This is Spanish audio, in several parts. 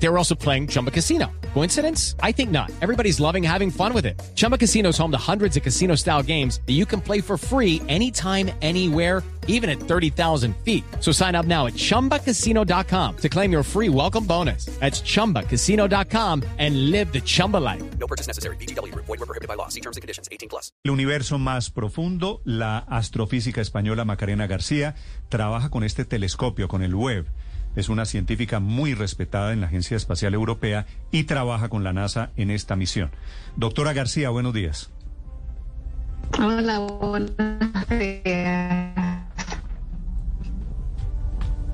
They were also playing Chumba Casino. Coincidence? I think not. Everybody's loving having fun with it. Chumba Casino is home to hundreds of casino style games that you can play for free anytime, anywhere, even at 30,000 feet. So sign up now at chumbacasino.com to claim your free welcome bonus. That's chumbacasino.com and live the Chumba life. No purchase necessary. BGW. Void were prohibited by law. See terms and conditions. 18 plus. El universo más profundo, la astrofísica española Macarena García trabaja con este telescopio, con el Webb. Es una científica muy respetada en la Agencia Espacial Europea y trabaja con la NASA en esta misión. Doctora García, buenos días. Hola, buenos días.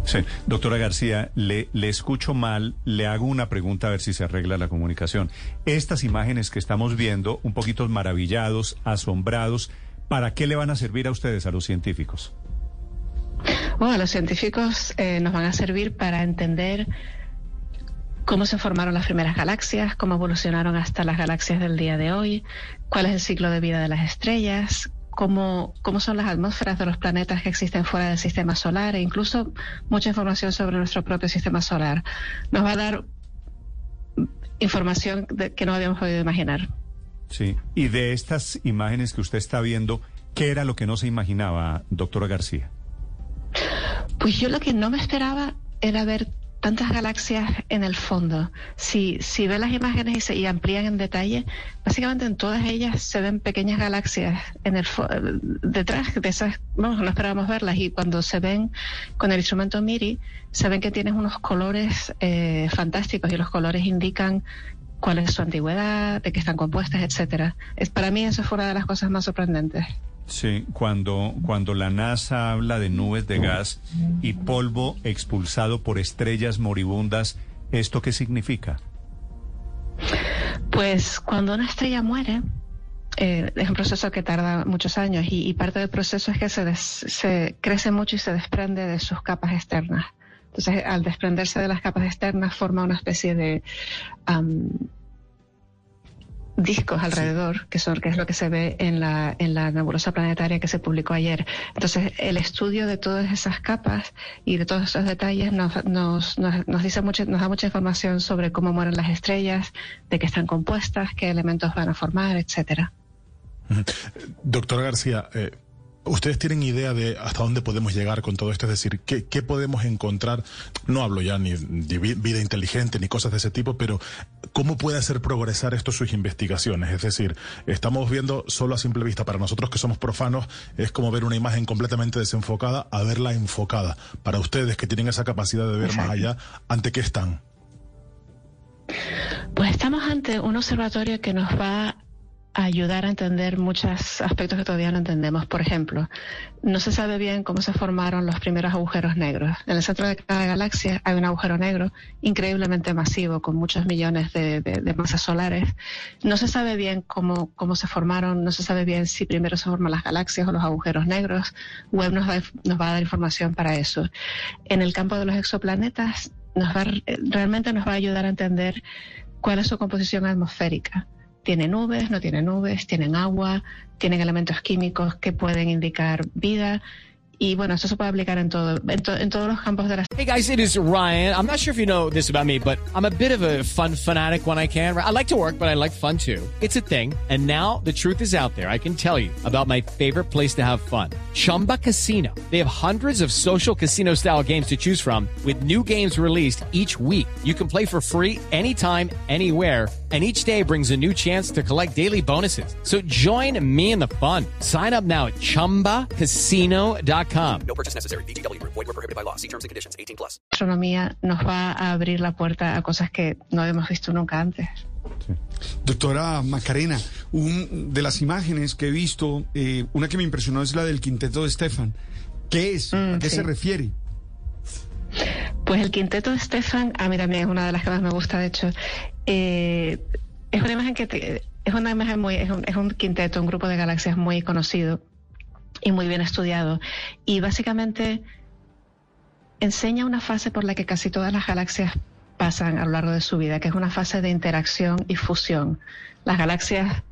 Sí, doctora García, le, le escucho mal, le hago una pregunta a ver si se arregla la comunicación. Estas imágenes que estamos viendo, un poquito maravillados, asombrados, ¿para qué le van a servir a ustedes, a los científicos? Bueno, los científicos eh, nos van a servir para entender cómo se formaron las primeras galaxias, cómo evolucionaron hasta las galaxias del día de hoy, cuál es el ciclo de vida de las estrellas, cómo, cómo son las atmósferas de los planetas que existen fuera del sistema solar e incluso mucha información sobre nuestro propio sistema solar. Nos va a dar información que no habíamos podido imaginar. Sí, y de estas imágenes que usted está viendo, ¿qué era lo que no se imaginaba, doctora García? Pues yo lo que no me esperaba era ver tantas galaxias en el fondo. Si, si ve las imágenes y, se, y amplían en detalle, básicamente en todas ellas se ven pequeñas galaxias en el detrás de esas, bueno, no esperábamos verlas y cuando se ven con el instrumento MIRI, se ven que tienen unos colores eh, fantásticos y los colores indican cuál es su antigüedad, de qué están compuestas, etcétera. Es, para mí eso fue una de las cosas más sorprendentes. Sí, cuando, cuando la NASA habla de nubes de gas y polvo expulsado por estrellas moribundas, ¿esto qué significa? Pues cuando una estrella muere, eh, es un proceso que tarda muchos años y, parte del proceso es que se, des, se, crece mucho y se desprende de sus capas externas. Entonces, al desprenderse de las capas externas, forma una especie de discos alrededor, sí. que son que es lo que se ve en la, en la nebulosa planetaria que se publicó ayer. Entonces, el estudio de todas esas capas y de todos esos detalles nos, nos, nos, nos dice mucho, nos da mucha información sobre cómo mueren las estrellas, de qué están compuestas, qué elementos van a formar, etcétera. Doctor García, eh, ¿Ustedes tienen idea de hasta dónde podemos llegar con todo esto? Es decir, ¿qué, qué podemos encontrar? No hablo ya ni de vida inteligente ni cosas de ese tipo, pero ¿cómo puede hacer progresar esto sus investigaciones? Es decir, estamos viendo solo a simple vista, para nosotros que somos profanos, es como ver una imagen completamente desenfocada a verla enfocada. Para ustedes que tienen esa capacidad de ver Exacto. más allá, ¿ante qué están? Pues estamos ante un observatorio que nos va ayudar a entender muchos aspectos que todavía no entendemos. Por ejemplo, no se sabe bien cómo se formaron los primeros agujeros negros. En el centro de cada galaxia hay un agujero negro increíblemente masivo, con muchos millones de, masas solares. No se sabe bien cómo, cómo se formaron, no se sabe bien si primero se forman las galaxias o los agujeros negros. Webb nos va, nos va a dar información para eso. En el campo de los exoplanetas, nos va, realmente nos va a ayudar a entender cuál es su composición atmosférica tiene nubes, no tiene nubes, tienen agua, tienen elementos químicos que pueden indicar vida. Y bueno, esto se puede aplicar en todo, en, to, en todos los campos de la. Hey guys, it is Ryan. I'm not sure if you know this about me, but I'm a bit of a fun fanatic when I can. I like to work, but I like fun too. It's a thing. And now the truth is out there. I can tell you about my favorite place to have fun. Chumba Casino. They have hundreds of social casino style games to choose from with new games released each week. You can play for free anytime, anywhere and each day brings a new chance to collect daily bonuses. So join me in the fun. Sign up now at ChumbaCasino.com. No purchase necessary. BGW. Void were prohibited by law. See terms and conditions. 18 plus. Astronomía nos va a abrir la puerta a cosas que no habíamos visto nunca antes. Sí. Doctora Macarena, un, de las imágenes que he visto, eh, una que me impresionó es la del quinteto de Stefan. ¿Qué es? Mm, ¿A qué sí. se refiere? Pues el quinteto de Stefan, a mí es una de las que más me gusta, de hecho. Eh, es una imagen que te, es una imagen muy, es un, es un, quinteto, un grupo de galaxias muy conocido y muy bien estudiado. Y básicamente enseña una fase por la que casi todas las galaxias pasan a lo largo de su vida, que es una fase de interacción y fusión. Las galaxias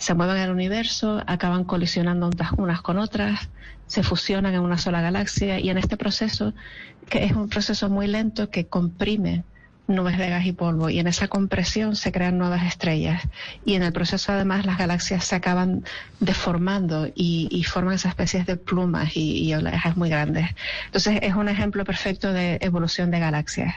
se mueven en el universo, acaban colisionando unas con otras, se fusionan en una sola galaxia y en este proceso, que es un proceso muy lento que comprime nubes de gas y polvo y en esa compresión se crean nuevas estrellas y en el proceso además las galaxias se acaban deformando y, forman esas especies de plumas y, y muy grandes. Entonces es un ejemplo perfecto de evolución de galaxias.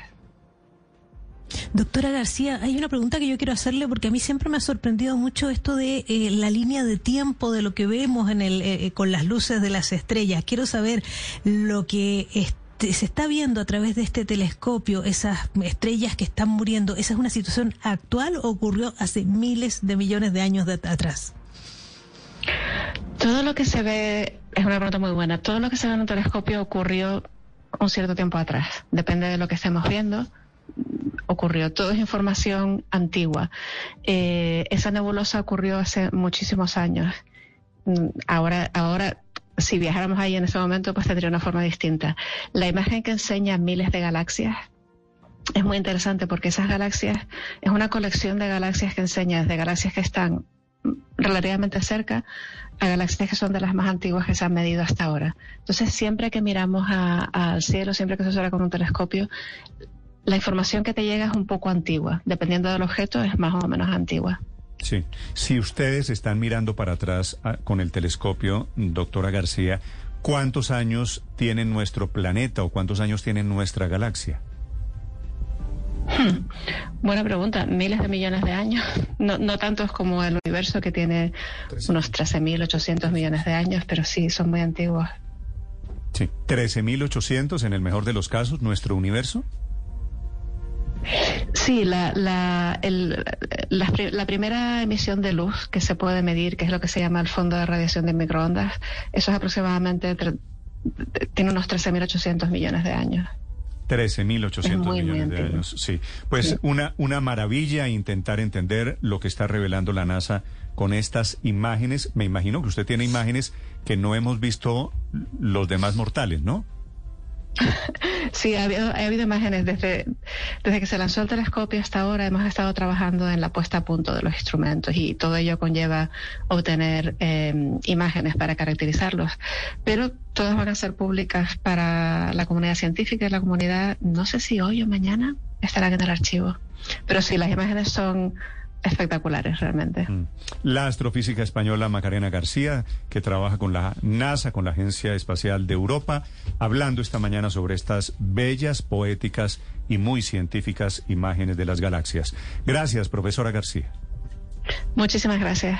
Doctora García, hay una pregunta que yo quiero hacerle porque a mí siempre me ha sorprendido mucho esto de eh, la línea de tiempo de lo que vemos en el eh, con las luces de las estrellas. Quiero saber lo que este, se está viendo a través de este telescopio, esas estrellas que están muriendo. ¿Esa es una situación actual o ocurrió hace miles de millones de años de atrás? Todo lo que se ve es una pregunta muy buena. Todo lo que se ve en un telescopio ocurrió un cierto tiempo atrás. Depende de lo que estemos viendo ocurrió. Todo es información antigua. Eh, esa nebulosa ocurrió hace muchísimos años. Mm, ahora, ahora, si viajáramos ahí en ese momento, pues tendría una forma distinta. La imagen que enseña miles de galaxias es muy interesante porque esas galaxias es una colección de galaxias que enseña desde galaxias que están relativamente cerca a galaxias que son de las más antiguas que se han medido hasta ahora. Entonces, siempre que miramos al cielo, siempre que se observa con un telescopio, la información que te llega es un poco antigua. Dependiendo del objeto, es más o menos antigua. Sí. Si ustedes están mirando para atrás ah, con el telescopio, doctora García, ¿cuántos años tiene nuestro planeta o cuántos años tiene nuestra galaxia? Hmm. Buena pregunta. Miles de millones de años. No, no tantos como el universo que tiene unos 13.800 millones de años, pero sí, son muy antiguos. Sí, 13.800 en el mejor de los casos, nuestro universo. Sí, la, la, la, primera emisión de luz que se puede medir, que es lo que se llama el fondo de radiación de microondas, eso es aproximadamente, tiene unos 13.800 millones de años. 13.800 millones de años, sí. Pues Una, una maravilla intentar entender lo que está revelando la NASA con estas imágenes. Me imagino que usted tiene imágenes que no hemos visto los demás mortales, ¿no? Sí, ha habido, imágenes desde, desde que se lanzó el telescopio hasta ahora. Hemos estado trabajando en la puesta a punto de los instrumentos y todo ello conlleva obtener em, imágenes para caracterizarlos. Pero todas van a ser públicas para la comunidad científica y la comunidad, no sé si hoy o mañana estarán en el archivo. Pero sí, las imágenes son espectaculares realmente. Mm. La astrofísica española Macarena García, que trabaja con la NASA, con la Agencia Espacial de Europa, hablando esta mañana sobre estas bellas, poéticas y muy científicas imágenes de las galaxias. Gracias, profesora García. Muchísimas gracias.